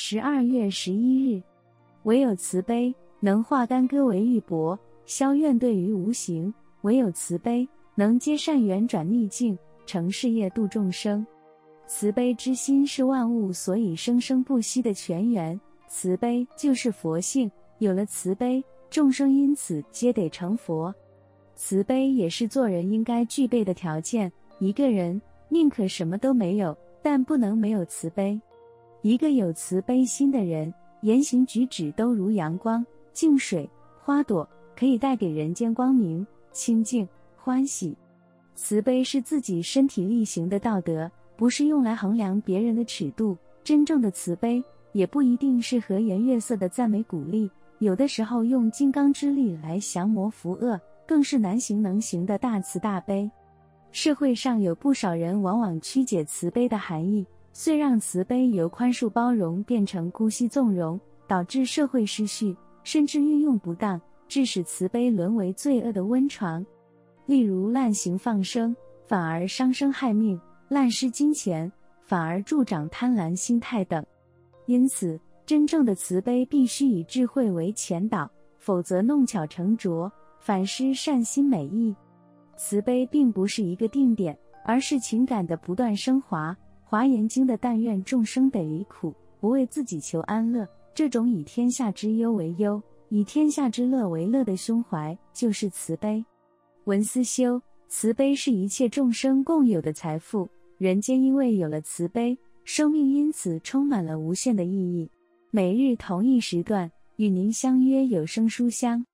十二月十一日，唯有慈悲能化干戈为玉帛，消怨怼于无形；唯有慈悲能接善缘转逆境，成事业度众生。慈悲之心是万物所以生生不息的泉源，慈悲就是佛性。有了慈悲，众生因此皆得成佛。慈悲也是做人应该具备的条件。一个人宁可什么都没有，但不能没有慈悲。一个有慈悲心的人，言行举止都如阳光、净水、花朵，可以带给人间光明、清净、欢喜。慈悲是自己身体力行的道德，不是用来衡量别人的尺度。真正的慈悲，也不一定是和颜悦色的赞美鼓励，有的时候用金刚之力来降魔伏恶，更是难行能行的大慈大悲。社会上有不少人往往曲解慈悲的含义。遂让慈悲由宽恕包容变成姑息纵容，导致社会失序，甚至运用不当，致使慈悲沦为罪恶的温床。例如滥行放生，反而伤生害命；滥施金钱，反而助长贪婪心态等。因此，真正的慈悲必须以智慧为前导，否则弄巧成拙，反失善心美意。慈悲并不是一个定点，而是情感的不断升华。华严经的“但愿众生得离苦，不为自己求安乐”，这种以天下之忧为忧，以天下之乐为乐的胸怀，就是慈悲。文思修，慈悲是一切众生共有的财富。人间因为有了慈悲，生命因此充满了无限的意义。每日同一时段，与您相约有声书香。